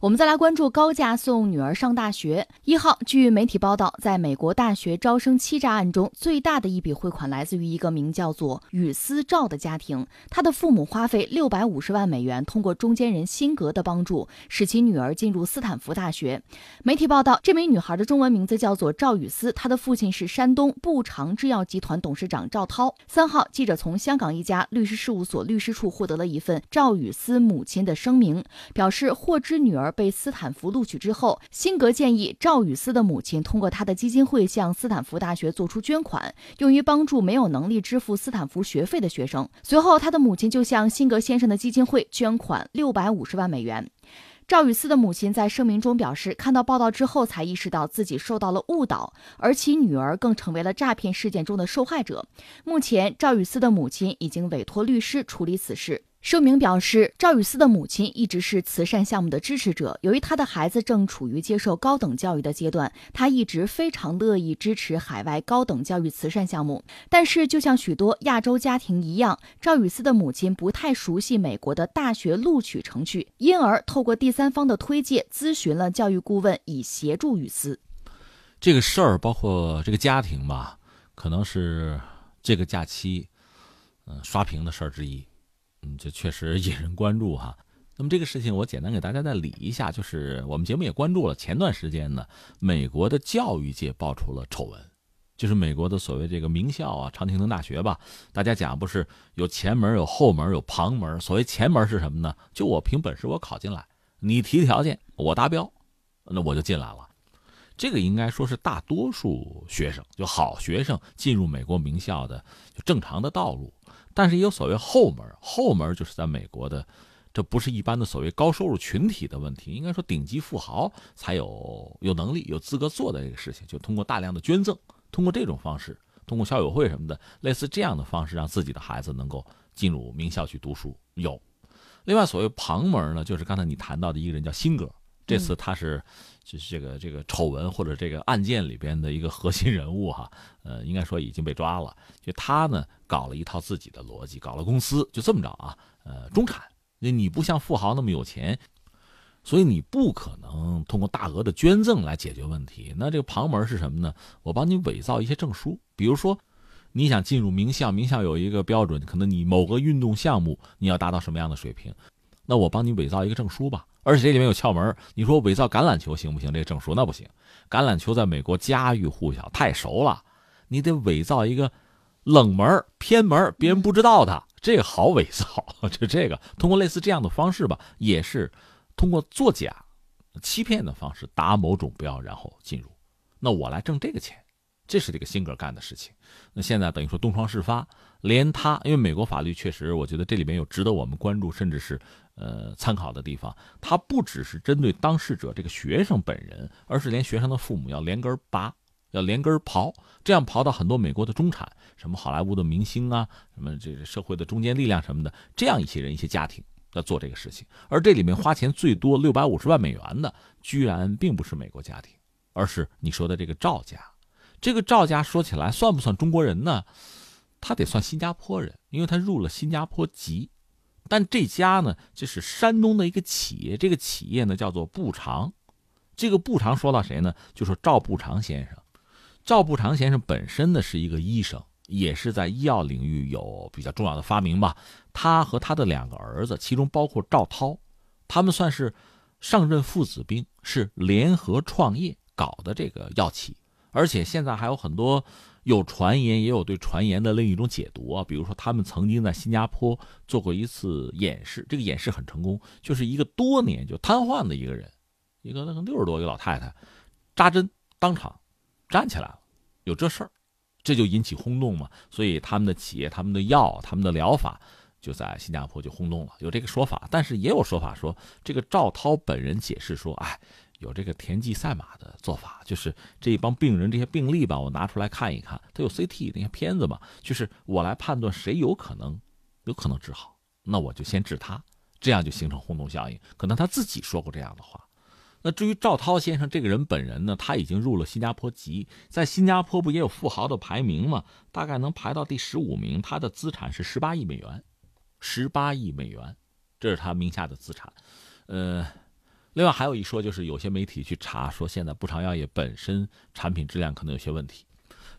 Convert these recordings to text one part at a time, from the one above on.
我们再来关注高价送女儿上大学。一号，据媒体报道，在美国大学招生欺诈案中，最大的一笔汇款来自于一个名叫做雨思赵的家庭。他的父母花费六百五十万美元，通过中间人辛格的帮助，使其女儿进入斯坦福大学。媒体报道，这名女孩的中文名字叫做赵雨思，她的父亲是山东步长制药集团董事长赵涛。三号，记者从香港一家律师事务所律师处获得了一份赵雨思母亲的声明，表示获知女。女儿被斯坦福录取之后，辛格建议赵雨思的母亲通过他的基金会向斯坦福大学做出捐款，用于帮助没有能力支付斯坦福学费的学生。随后，他的母亲就向辛格先生的基金会捐款六百五十万美元。赵雨思的母亲在声明中表示，看到报道之后才意识到自己受到了误导，而其女儿更成为了诈骗事件中的受害者。目前，赵雨思的母亲已经委托律师处理此事。声明表示，赵雨思的母亲一直是慈善项目的支持者。由于他的孩子正处于接受高等教育的阶段，他一直非常乐意支持海外高等教育慈善项目。但是，就像许多亚洲家庭一样，赵雨思的母亲不太熟悉美国的大学录取程序，因而透过第三方的推介咨询了教育顾问，以协助雨思。这个事儿包括这个家庭吧，可能是这个假期，嗯，刷屏的事儿之一。嗯，这确实引人关注哈。那么这个事情，我简单给大家再理一下，就是我们节目也关注了。前段时间呢，美国的教育界爆出了丑闻，就是美国的所谓这个名校啊，常青藤大学吧。大家讲不是有前门、有后门、有旁门。所谓前门是什么呢？就我凭本事我考进来，你提条件我达标，那我就进来了。这个应该说是大多数学生，就好学生进入美国名校的就正常的道路。但是也有所谓后门，后门就是在美国的，这不是一般的所谓高收入群体的问题，应该说顶级富豪才有有能力、有资格做的这个事情，就通过大量的捐赠，通过这种方式，通过校友会什么的，类似这样的方式，让自己的孩子能够进入名校去读书。有，另外所谓旁门呢，就是刚才你谈到的一个人叫辛格，这次他是。就是这个这个丑闻或者这个案件里边的一个核心人物哈，呃，应该说已经被抓了。就他呢搞了一套自己的逻辑，搞了公司，就这么着啊，呃，中产，那你不像富豪那么有钱，所以你不可能通过大额的捐赠来解决问题。那这个旁门是什么呢？我帮你伪造一些证书，比如说你想进入名校，名校有一个标准，可能你某个运动项目你要达到什么样的水平，那我帮你伪造一个证书吧。而且这里面有窍门你说伪造橄榄球行不行？这个证书那不行，橄榄球在美国家喻户晓，太熟了。你得伪造一个冷门偏门，别人不知道的，这个好伪造。就这个，通过类似这样的方式吧，也是通过作假、欺骗的方式达某种标，然后进入。那我来挣这个钱，这是这个辛格干的事情。那现在等于说东窗事发，连他，因为美国法律确实，我觉得这里面有值得我们关注，甚至是。呃，参考的地方，它不只是针对当事者这个学生本人，而是连学生的父母要连根拔，要连根刨，这样刨到很多美国的中产，什么好莱坞的明星啊，什么这个社会的中坚力量什么的，这样一些人、一些家庭在做这个事情。而这里面花钱最多六百五十万美元的，居然并不是美国家庭，而是你说的这个赵家。这个赵家说起来算不算中国人呢？他得算新加坡人，因为他入了新加坡籍。但这家呢，这是山东的一个企业，这个企业呢叫做步长。这个步长说到谁呢？就说赵步长先生。赵步长先生本身呢是一个医生，也是在医药领域有比较重要的发明吧。他和他的两个儿子，其中包括赵涛，他们算是上任父子兵，是联合创业搞的这个药企，而且现在还有很多。有传言，也有对传言的另一种解读啊。比如说，他们曾经在新加坡做过一次演示，这个演示很成功，就是一个多年就瘫痪的一个人，一个那个六十多一个老太太，扎针当场站起来了，有这事儿，这就引起轰动嘛。所以他们的企业、他们的药、他们的疗法就在新加坡就轰动了，有这个说法。但是也有说法说，这个赵涛本人解释说，哎。有这个田忌赛马的做法，就是这一帮病人这些病例吧，我拿出来看一看，他有 CT 那些片子嘛，就是我来判断谁有可能，有可能治好，那我就先治他，这样就形成轰动效应。可能他自己说过这样的话。那至于赵涛先生这个人本人呢，他已经入了新加坡籍，在新加坡不也有富豪的排名吗？大概能排到第十五名，他的资产是十八亿美元，十八亿美元，这是他名下的资产，呃。另外还有一说，就是有些媒体去查说，现在步长药业本身产品质量可能有些问题。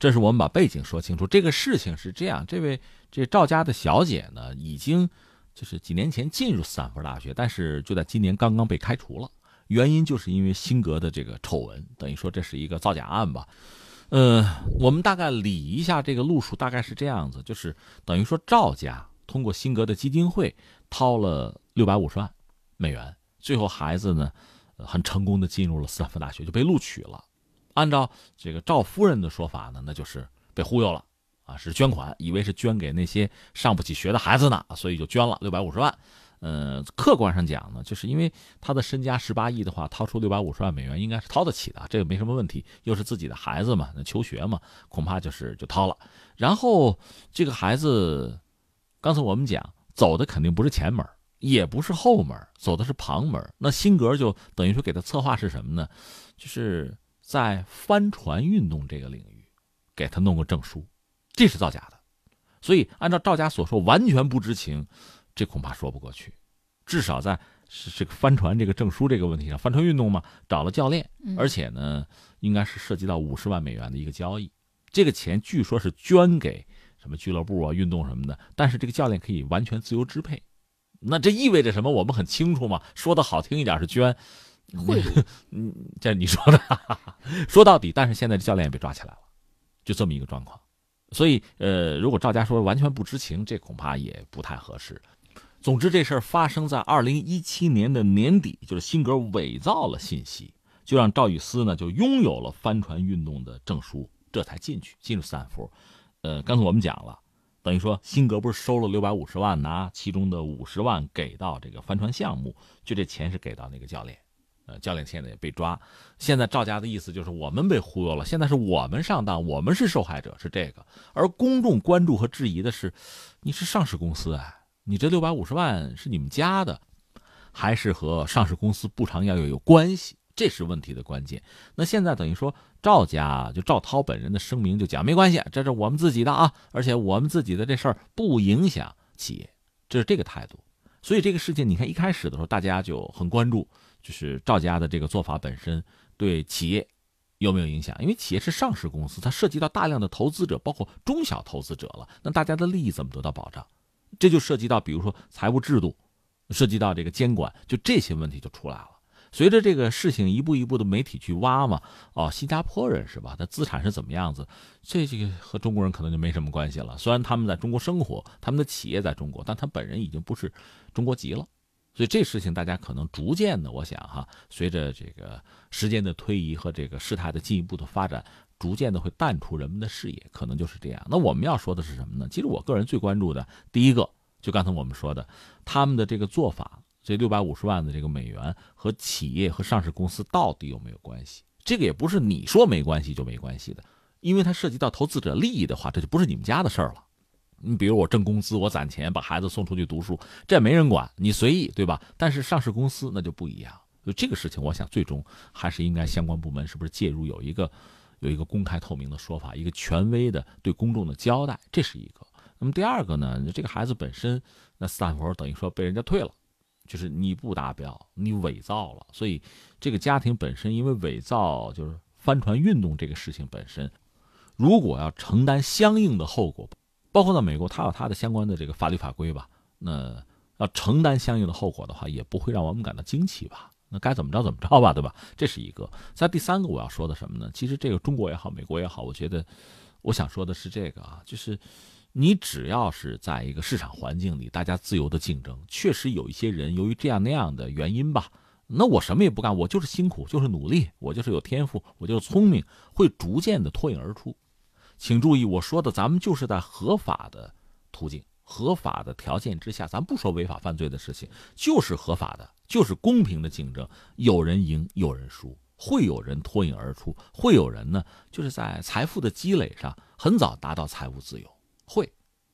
这是我们把背景说清楚。这个事情是这样，这位这赵家的小姐呢，已经就是几年前进入斯坦福大学，但是就在今年刚刚被开除了。原因就是因为辛格的这个丑闻，等于说这是一个造假案吧。呃，我们大概理一下这个路数，大概是这样子，就是等于说赵家通过辛格的基金会掏了六百五十万美元。最后孩子呢，很成功的进入了斯坦福大学，就被录取了。按照这个赵夫人的说法呢，那就是被忽悠了啊，是捐款，以为是捐给那些上不起学的孩子呢，所以就捐了六百五十万。嗯，客观上讲呢，就是因为他的身家十八亿的话，掏出六百五十万美元应该是掏得起的，这个没什么问题。又是自己的孩子嘛，那求学嘛，恐怕就是就掏了。然后这个孩子，刚才我们讲走的肯定不是前门。也不是后门，走的是旁门。那辛格就等于说给他策划是什么呢？就是在帆船运动这个领域，给他弄个证书，这是造假的。所以按照赵家所说，完全不知情，这恐怕说不过去。至少在是这个帆船这个证书这个问题上，帆船运动嘛，找了教练，而且呢，应该是涉及到五十万美元的一个交易。这个钱据说是捐给什么俱乐部啊、运动什么的，但是这个教练可以完全自由支配。那这意味着什么？我们很清楚嘛。说的好听一点是捐，贿赂。嗯，这你说的。说到底，但是现在这教练也被抓起来了，就这么一个状况。所以，呃，如果赵家说完全不知情，这恐怕也不太合适。总之，这事儿发生在二零一七年的年底，就是辛格伪造了信息，就让赵雨思呢就拥有了帆船运动的证书，这才进去进入斯坦福。呃，刚才我们讲了。等于说，辛格不是收了六百五十万，拿其中的五十万给到这个帆船项目，就这钱是给到那个教练，呃，教练现在也被抓。现在赵家的意思就是我们被忽悠了，现在是我们上当，我们是受害者，是这个。而公众关注和质疑的是，你是上市公司啊，你这六百五十万是你们家的，还是和上市公司不偿要有有关系？这是问题的关键。那现在等于说，赵家就赵涛本人的声明就讲没关系，这是我们自己的啊，而且我们自己的这事儿不影响企业，这是这个态度。所以这个事情，你看一开始的时候，大家就很关注，就是赵家的这个做法本身对企业有没有影响？因为企业是上市公司，它涉及到大量的投资者，包括中小投资者了，那大家的利益怎么得到保障？这就涉及到，比如说财务制度，涉及到这个监管，就这些问题就出来了。随着这个事情一步一步的媒体去挖嘛，哦，新加坡人是吧？他资产是怎么样子？这这个和中国人可能就没什么关系了。虽然他们在中国生活，他们的企业在中国，但他本人已经不是中国籍了。所以这事情大家可能逐渐的，我想哈，随着这个时间的推移和这个事态的进一步的发展，逐渐的会淡出人们的视野，可能就是这样。那我们要说的是什么呢？其实我个人最关注的，第一个就刚才我们说的，他们的这个做法。这六百五十万的这个美元和企业和上市公司到底有没有关系？这个也不是你说没关系就没关系的，因为它涉及到投资者利益的话，这就不是你们家的事儿了。你比如我挣工资，我攒钱把孩子送出去读书，这没人管，你随意，对吧？但是上市公司那就不一样。就这个事情，我想最终还是应该相关部门是不是介入，有一个有一个公开透明的说法，一个权威的对公众的交代，这是一个。那么第二个呢？这个孩子本身，那斯坦福等于说被人家退了。就是你不达标，你伪造了，所以这个家庭本身因为伪造，就是帆船运动这个事情本身，如果要承担相应的后果，包括在美国，他有他的相关的这个法律法规吧，那要承担相应的后果的话，也不会让我们感到惊奇吧？那该怎么着怎么着吧，对吧？这是一个。在第三个我要说的什么呢？其实这个中国也好，美国也好，我觉得我想说的是这个啊，就是。你只要是在一个市场环境里，大家自由的竞争，确实有一些人由于这样那样的原因吧，那我什么也不干，我就是辛苦，就是努力，我就是有天赋，我就是聪明，会逐渐的脱颖而出。请注意，我说的咱们就是在合法的途径、合法的条件之下，咱不说违法犯罪的事情，就是合法的，就是公平的竞争，有人赢，有人输，会有人脱颖而出，会有人呢，就是在财富的积累上很早达到财务自由。会，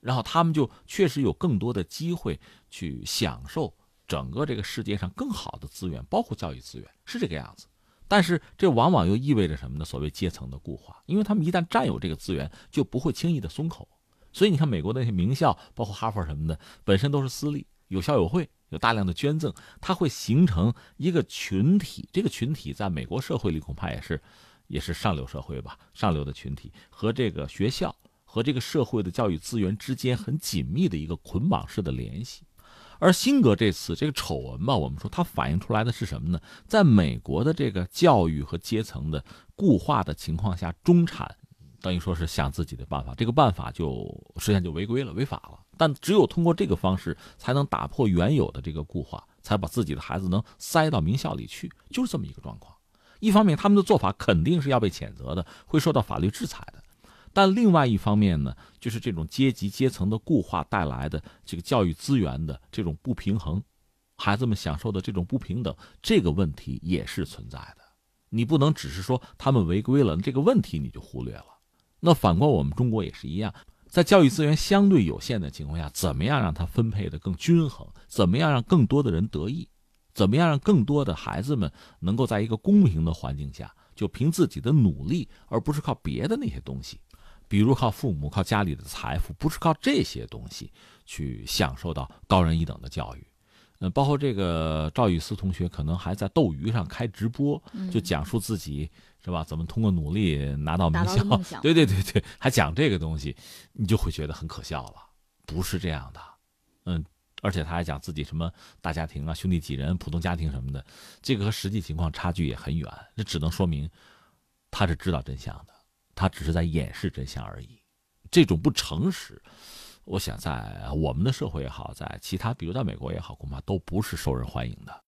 然后他们就确实有更多的机会去享受整个这个世界上更好的资源，包括教育资源，是这个样子。但是这往往又意味着什么呢？所谓阶层的固化，因为他们一旦占有这个资源，就不会轻易的松口。所以你看，美国那些名校，包括哈佛什么的，本身都是私立，有校友会，有大量的捐赠，它会形成一个群体。这个群体在美国社会里恐怕也是，也是上流社会吧，上流的群体和这个学校和这个社会的教育资源之间很紧密的一个捆绑式的联系。而辛格这次这个丑闻吧，我们说它反映出来的是什么呢？在美国的这个教育和阶层的固化的情况下，中产等于说是想自己的办法，这个办法就实际上就违规了、违法了。但只有通过这个方式，才能打破原有的这个固化，才把自己的孩子能塞到名校里去，就是这么一个状况。一方面，他们的做法肯定是要被谴责的，会受到法律制裁的。但另外一方面呢，就是这种阶级阶层的固化带来的这个教育资源的这种不平衡，孩子们享受的这种不平等，这个问题也是存在的。你不能只是说他们违规了，这个问题你就忽略了。那反观我们中国也是一样，在教育资源相对有限的情况下，怎么样让它分配的更均衡？怎么样让更多的人得益？怎么样让更多的孩子们能够在一个公平的环境下，就凭自己的努力，而不是靠别的那些东西？比如靠父母、靠家里的财富，不是靠这些东西去享受到高人一等的教育。嗯，包括这个赵雨思同学，可能还在斗鱼上开直播，就讲述自己是吧？怎么通过努力拿到名校？对对对对，还讲这个东西，你就会觉得很可笑了。不是这样的，嗯，而且他还讲自己什么大家庭啊、兄弟几人、普通家庭什么的，这个和实际情况差距也很远。这只能说明他是知道真相的。他只是在掩饰真相而已，这种不诚实，我想在我们的社会也好，在其他，比如在美国也好，恐怕都不是受人欢迎的。